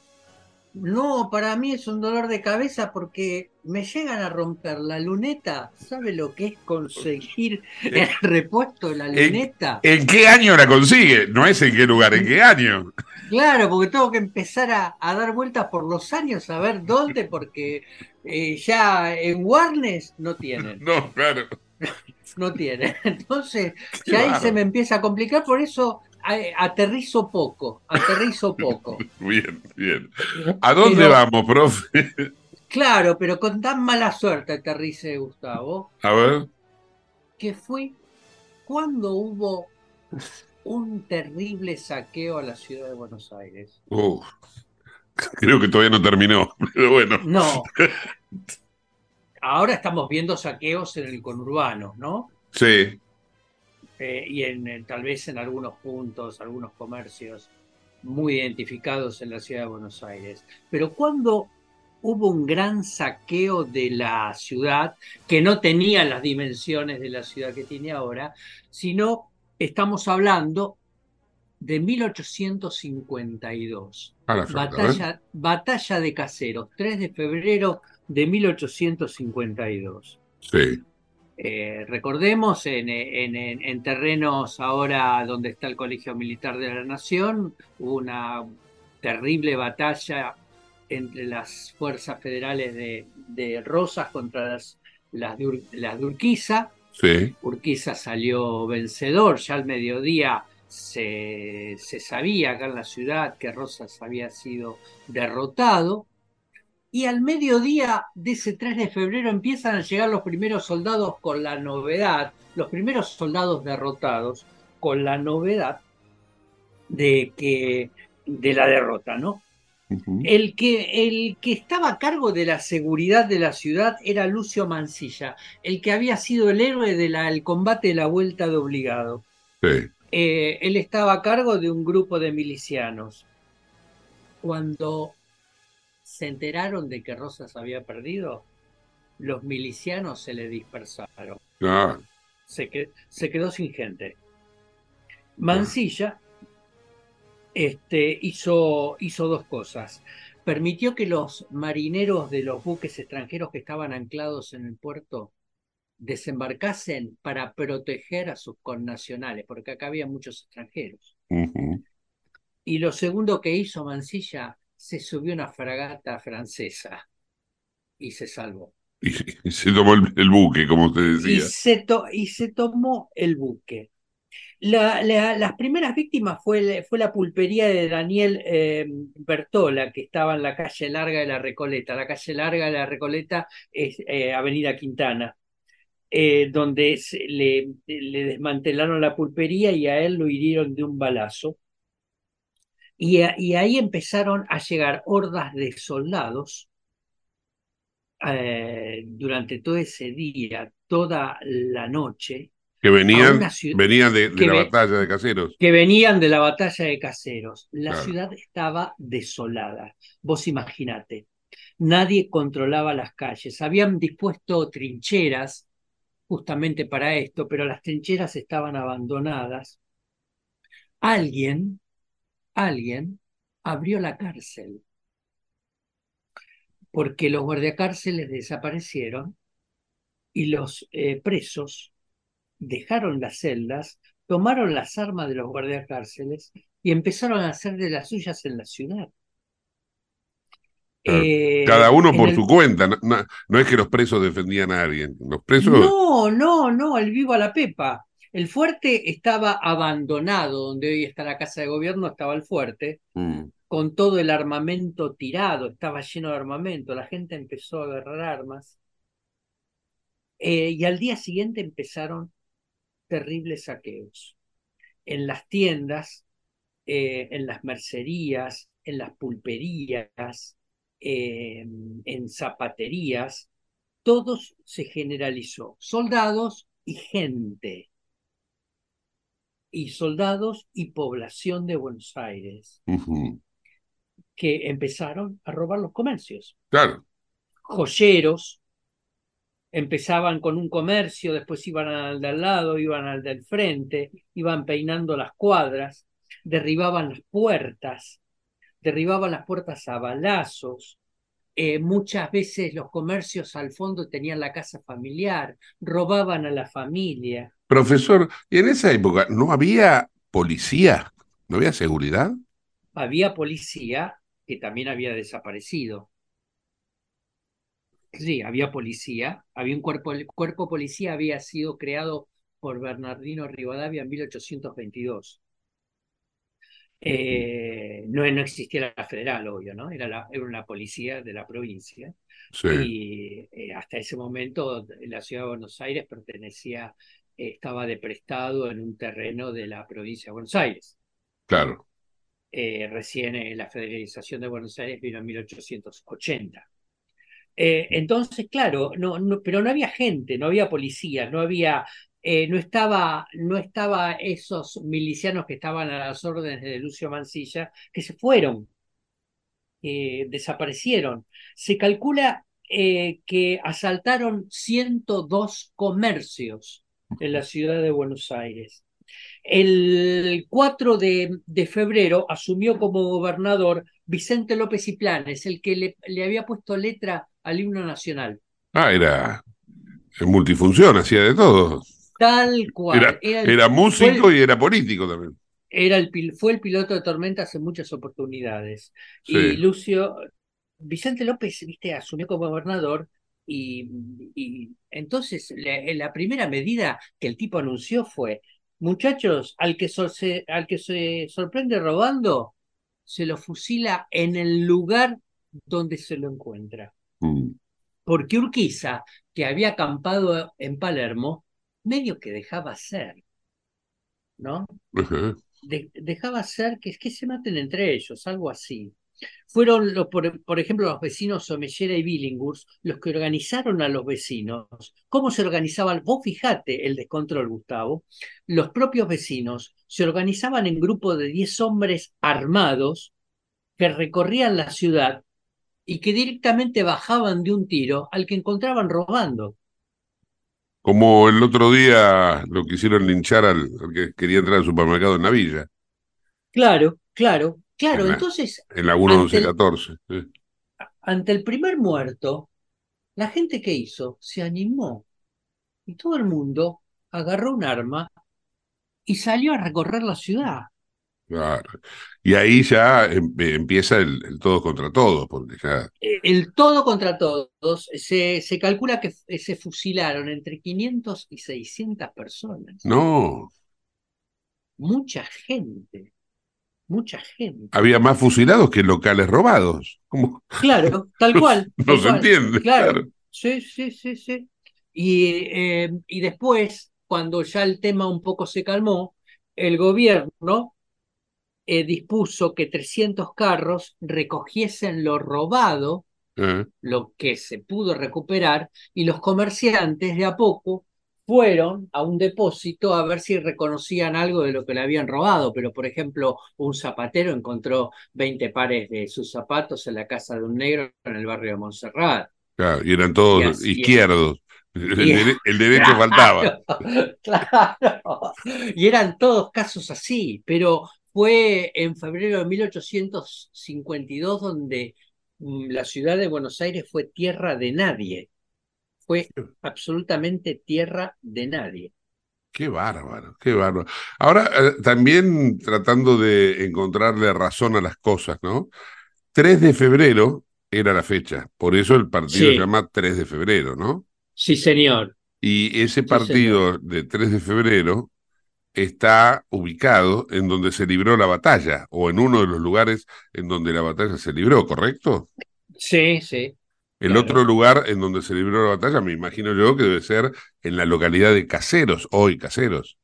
No, para mí es un dolor de cabeza porque me llegan a romper la luneta. ¿Sabe lo que es conseguir el repuesto de la ¿En, luneta? en qué año la consigue? No es en qué lugar, ¿en qué año? Claro, porque tengo que empezar a, a dar vueltas por los años a ver dónde, porque eh, ya en Warnes no tienen, No, claro. no tienen. Entonces, ya ahí se me empieza a complicar, por eso eh, aterrizo poco, aterrizo poco. Bien, bien. ¿A dónde Pero- vamos, profe? Claro, pero con tan mala suerte aterrice Gustavo, A ver. que fue cuando hubo un terrible saqueo a la ciudad de Buenos Aires. Uf, Creo que todavía no terminó, pero bueno. No. Ahora estamos viendo saqueos en el conurbano, ¿no? Sí, Eh, y en, en- tal vez en algunos puntos, algunos comercios muy identificados en la ciudad de Buenos Aires. Pero cuando hubo un gran saqueo de la ciudad, que no tenía las dimensiones de la ciudad que tiene ahora, sino estamos hablando de 1852. a la fecha, ¿eh? Batalla, batalla de Caseros, 3 de febrero de 1852. Sí, Eh, recordemos, en, en- en- en terrenos ahora donde está el Colegio Militar de la Nación, hubo una terrible batalla entre las fuerzas federales de, de Rosas contra las, las, de, Ur- las de Urquiza. sí, Urquiza salió vencedor, ya al mediodía se, se sabía acá en la ciudad que Rosas había sido derrotado. Y al mediodía de ese 3 de febrero empiezan a llegar los primeros soldados con la novedad, los primeros soldados derrotados con la novedad de que de la derrota, ¿no? El que, el que estaba a cargo de la seguridad de la ciudad era Lucio Mansilla, el que había sido el héroe del combate de la vuelta de obligado. sí. Eh, él estaba a cargo de un grupo de milicianos. Cuando se enteraron de que Rosas había perdido, los milicianos se le dispersaron. Ah, Se, que- se quedó sin gente. Mansilla este, hizo, hizo dos cosas. Permitió que los marineros de los buques extranjeros que estaban anclados en el puerto desembarcasen para proteger a sus connacionales, porque acá había muchos extranjeros. Y lo segundo que hizo Mansilla, se subió una fragata francesa y se salvó. Y, y se tomó el, el buque, como usted Y decía. se, to- y se tomó el buque. La- la- las primeras víctimas fue, fue la pulpería de Daniel eh, Bertola, que estaba en la calle Larga de la Recoleta. La calle Larga de la Recoleta es eh, Avenida Quintana, eh, donde se- le, le desmantelaron la pulpería y a él lo hirieron de un balazo. Y, a- y ahí empezaron a llegar hordas de soldados eh, durante todo ese día, toda la noche, Que venían, ciudad venían de, la batalla de Caseros. que venían de la batalla de Caseros. La Claro. ciudad estaba desolada. Vos imaginate, nadie controlaba las calles. Habían dispuesto trincheras justamente para esto, pero las trincheras estaban abandonadas. Alguien, alguien abrió la cárcel porque los guardiacárceles desaparecieron y los eh, presos dejaron las celdas, tomaron las armas de los guardiacárceles y empezaron a hacer de las suyas en la ciudad. Eh, Cada uno por el- su cuenta. No, no- no es que los presos defendían a alguien. Los presos. No, no, no, el vivo a la pepa. El fuerte estaba abandonado, donde hoy está la casa de gobierno, estaba el fuerte, Mm, con todo el armamento tirado, estaba lleno de armamento, la gente empezó a agarrar armas. Eh, y al día siguiente empezaron terribles saqueos. En las tiendas, eh, en las mercerías, en las pulperías, eh, en zapaterías, todos se generalizó. Soldados y gente. Y soldados y población de Buenos Aires que empezaron a robar los comercios. Claro. Joyeros empezaban con un comercio, después iban al de al lado, iban al del frente, iban peinando las cuadras, derribaban las puertas, derribaban las puertas a balazos. Eh, muchas veces los comercios al fondo tenían la casa familiar, robaban a la familia. Profesor, ¿y en esa época no había policía? ¿No había seguridad? Había policía que también había desaparecido. Sí, había policía, había un cuerpo, el cuerpo policía había sido creado por Bernardino Rivadavia en 1822. Eh, no, no existía la federal, obvio, ¿no? Era, la, era una policía de la provincia. Sí. Y eh, hasta ese momento la ciudad de Buenos Aires pertenecía, eh, estaba de prestado en un terreno de la provincia de Buenos Aires. Claro. eh, recién eh, la federalización de Buenos Aires vino en 1880. Eh, entonces, claro, no, no, pero no había gente, no había policías, no había, eh, no estaba, no estaba esos milicianos que estaban a las órdenes de Lucio Mansilla, que se fueron, eh, desaparecieron. Se calcula eh, que asaltaron 102 comercios en la ciudad de Buenos Aires. El 4 de, febrero asumió como gobernador Vicente López y Planes, el que le, le había puesto letra al himno nacional. Ah, era multifunción, hacía de todo. Tal cual. Era, Era el- era fue músico el- y era político también. era el, fue el piloto de Tormentas en muchas oportunidades. Sí. Y Lucio, Vicente López, viste, asumió como gobernador y, y entonces la, la primera medida que el tipo anunció fue, muchachos, al que, so- se, al que se sorprende robando, se lo fusila en el lugar donde se lo encuentra. Mm. Porque Urquiza, que había acampado en Palermo, medio que dejaba ser, ¿no? De- dejaba ser que, que se maten entre ellos, algo así. Fueron, los, por, por ejemplo, los vecinos Somellera y Billinghurst los que organizaron a los vecinos. ¿Cómo se organizaban? Vos fijate el descontrol, Gustavo. Los propios vecinos se organizaban en grupos de 10 hombres armados que recorrían la ciudad y que directamente bajaban de un tiro al que encontraban robando. Como el otro día lo quisieron linchar al, al que quería entrar al supermercado en la villa, Claro, claro, claro. En la- Entonces, en la ante el- 1114. sí. ante el primer muerto, la gente que hizo se animó y todo el mundo agarró un arma y salió a recorrer la ciudad. Claro. Y ahí ya em- empieza el, el todos contra todos, porque ya. Eh, El todo contra todos, se, se calcula que se fusilaron entre 500 y 600 personas. No, Mucha gente, mucha gente. había más fusilados que locales robados. ¿Cómo? Claro, tal cual. No tal se cual. entiende. Claro. claro. Sí, sí, sí, sí. Y, eh, y después, cuando ya el tema un poco se calmó, el gobierno eh, dispuso que 300 carros recogiesen lo robado, Eh, lo que se pudo recuperar, y los comerciantes de a poco fueron a un depósito a ver si reconocían algo de lo que le habían robado. Pero, por ejemplo, un zapatero encontró 20 pares de sus zapatos en la casa de un negro en el barrio de Montserrat. claro, y eran todos Y izquierdos. El derecho faltaba. Claro. Y eran todos casos así, pero fue en febrero de 1852 donde mm, la ciudad de Buenos Aires fue tierra de nadie. Fue absolutamente tierra de nadie. Qué bárbaro, qué bárbaro. Ahora, eh, también tratando de encontrarle razón a las cosas, ¿no? 3 de febrero era la fecha, por eso el partido Sí. se llama 3 de febrero, ¿no? Sí, señor. Y ese partido de 3 de febrero está ubicado en donde se libró la batalla, o en uno de los lugares en donde la batalla se libró, ¿correcto? Sí, sí. El Claro. otro lugar en donde se libró la batalla, me imagino yo que debe ser en la localidad de Caseros, hoy Caseros.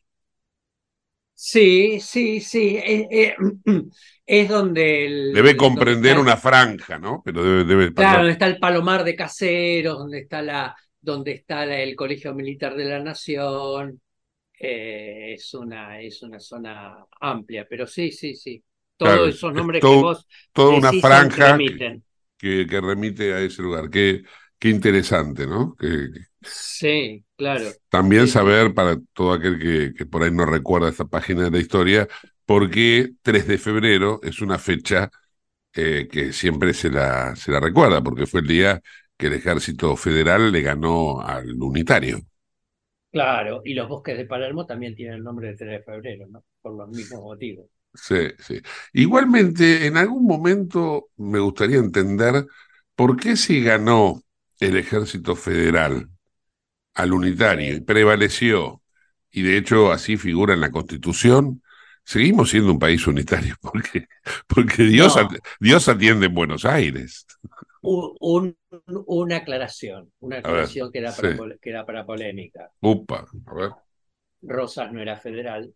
Sí, sí, sí. eh, eh, es donde el. Debe comprender una franja, ¿no? Pero debe, debe Claro, donde está el Palomar de Caseros, donde está la, donde está la- el Colegio Militar de la Nación. Eh, es una, es una zona amplia, pero sí, sí, sí. Todos Claro, esos es nombres todo- que vos toda una franja remiten. que, que remite a ese lugar. Qué, qué interesante, ¿no? Que, que Sí, claro. también Sí, sí. saber para todo aquel que, que por ahí no recuerda esta página de la historia, por qué 3 de febrero es una fecha eh, que siempre se la, se la recuerda, porque fue el día que el ejército federal le ganó al unitario. Claro, y los bosques de Palermo también tienen el nombre de 3 de febrero, ¿no? Por los mismos motivos. Sí, sí. Igualmente, en algún momento me gustaría entender por qué si ganó el ejército federal al unitario y prevaleció, y de hecho así figura en la Constitución, seguimos siendo un país unitario, porque, porque Dios, No. Dios atiende en Buenos Aires. Un- un- una aclaración, una ver, aclaración que era para, sí. que era para polémica. Upa, a ver. Rosas no era federal.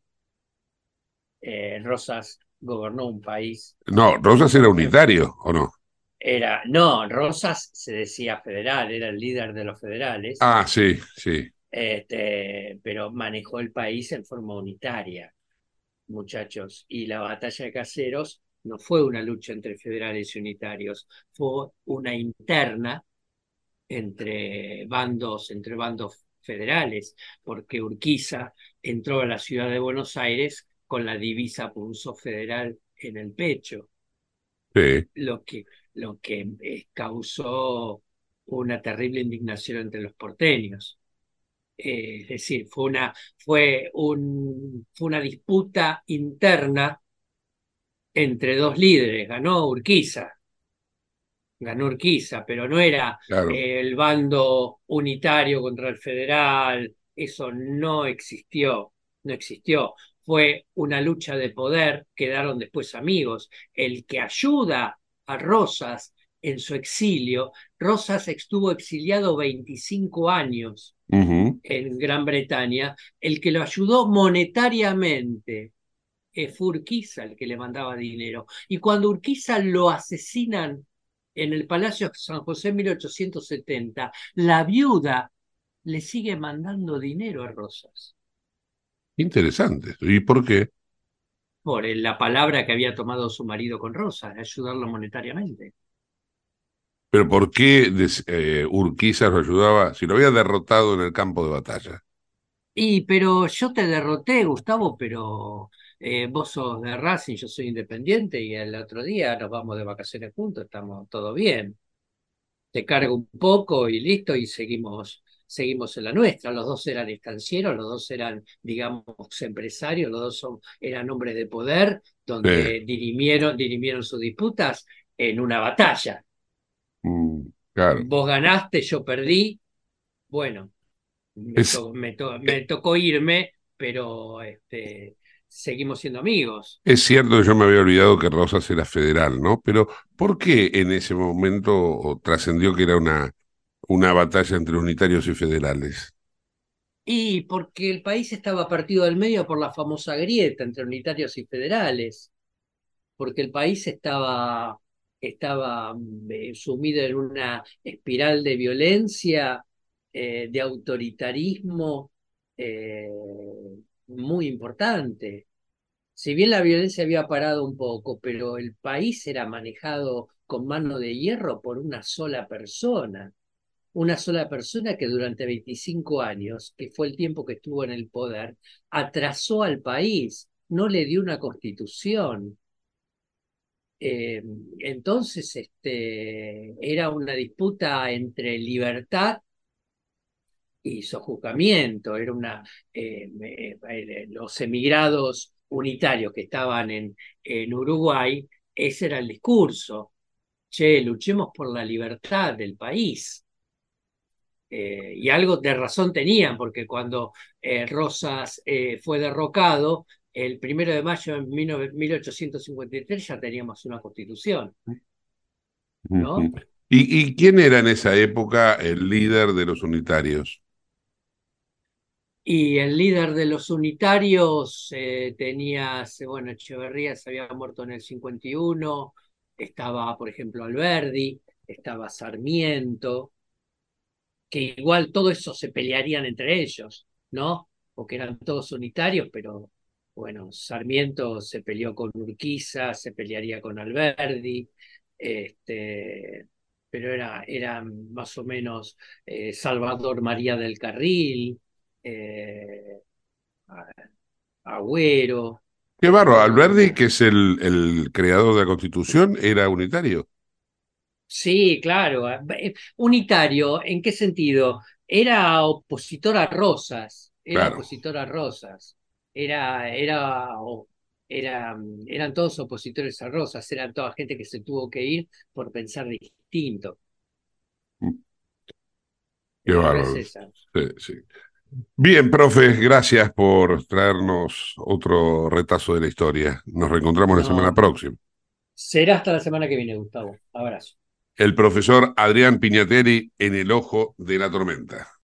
Eh, Rosas gobernó un país. No, Rosas era unitario, ¿o no? Era, no, Rosas se decía federal, era el líder de los federales, Ah, sí, sí. este, pero manejó el país en forma unitaria, muchachos. Y la batalla de Caseros no fue una lucha entre federales y unitarios, fue una interna entre bandos, entre bandos federales, porque Urquiza entró a la ciudad de Buenos Aires con la divisa Punzo Federal en el pecho, Sí. lo que, lo que eh, causó una terrible indignación entre los porteños. Eh, es decir, fue una, fue un, fue una disputa interna entre dos líderes, ganó Urquiza, ganó Urquiza, pero no era Claro. eh, el bando unitario contra el federal, eso no existió, no existió. Fue una lucha de poder, quedaron después amigos. El que ayuda a Rosas en su exilio, Rosas estuvo exiliado 25 años en Gran Bretaña, el que lo ayudó monetariamente eh, fue Urquiza el que le mandaba dinero. Y cuando Urquiza lo asesinan en el Palacio San José en 1870, la viuda le sigue mandando dinero a Rosas Interesante. ¿Y por qué? por la palabra que había tomado su marido con Rosas, de ayudarlo monetariamente. ¿Pero por qué eh, Urquiza lo ayudaba si lo había derrotado en el campo de batalla? Y pero yo te derroté, Gustavo, pero eh, vos sos de Racing, yo soy independiente y el otro día nos vamos de vacaciones juntos, estamos todo bien. Te cargo un poco y listo y seguimos, seguimos en la nuestra. Los dos eran estancieros, los dos eran, digamos, empresarios, los dos son, eran hombres de poder, donde dirimieron, dirimieron sus disputas en una batalla. Mm, claro. Vos ganaste, yo perdí. Bueno, me, Es- to- me to- me tocó irme, pero este, seguimos siendo amigos. Es cierto que yo me había olvidado que Rosas era federal, ¿no? Pero ¿por qué en ese momento trascendió que era una, una batalla entre unitarios y federales? Y porque el país estaba partido del medio por la famosa grieta entre unitarios y federales, porque el país estaba, estaba eh, sumido en una espiral de violencia, eh, de autoritarismo eh, muy importante. Si bien la violencia había parado un poco, pero el país era manejado con mano de hierro por una sola persona una sola persona que durante 25 años, que fue el tiempo que estuvo en el poder, atrasó al país, no le dio una constitución. Eh, entonces, este, era una disputa entre libertad y sojuzgamiento, era una, eh, eh, eh, los emigrados unitarios que estaban en, en Uruguay, ese era el discurso. Che, luchemos por la libertad del país. Y algo de razón tenían, porque cuando Rosas fue derrocado, el primero de mayo de 19- 1853 ya teníamos una constitución. ¿Y, y quién era en esa época el líder de los unitarios? Y el líder de los unitarios eh, tenía, bueno, Echeverría se había muerto en el 51, estaba, por ejemplo, Alberdi, estaba Sarmiento, que igual todo eso se pelearían entre ellos, ¿no? Porque eran todos unitarios, pero bueno, Sarmiento se peleó con Urquiza, se pelearía con Alberdi, este, pero era, eran más o menos eh, Salvador María del Carril, eh, Agüero. Qué barro, Alberdi, que es el, el creador de la Constitución, era unitario. Sí, claro. eh, Unitario, ¿en qué sentido? Era opositor a Rosas, era Claro. opositor a Rosas, era, era, era, eran todos opositores a Rosas, eran toda gente que se tuvo que ir por pensar distinto. Qué La verdad bárbaro. es. Sí, sí. Bien, profe, gracias por traernos otro retazo de la historia. Nos reencontramos la semana próxima. Será hasta la semana que viene, Gustavo. Abrazo. El profesor Adrián Piñateri en el ojo de la tormenta.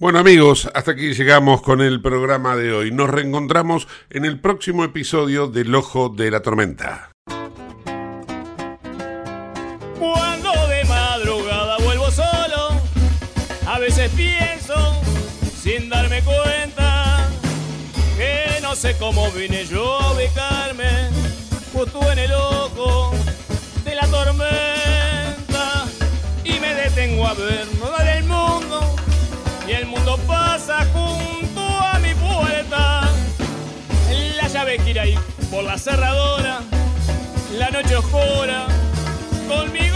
Bueno amigos, hasta aquí llegamos con el programa de hoy. Nos reencontramos en el próximo episodio del Ojo de la Tormenta. Cuando de madrugada vuelvo solo, a veces pienso, sin darme cuenta, que no sé cómo vine yo a ubicarme justo en el ojo de la tormenta. Y me detengo a ver La llave gira ahí por la cerradora, la noche oscura conmigo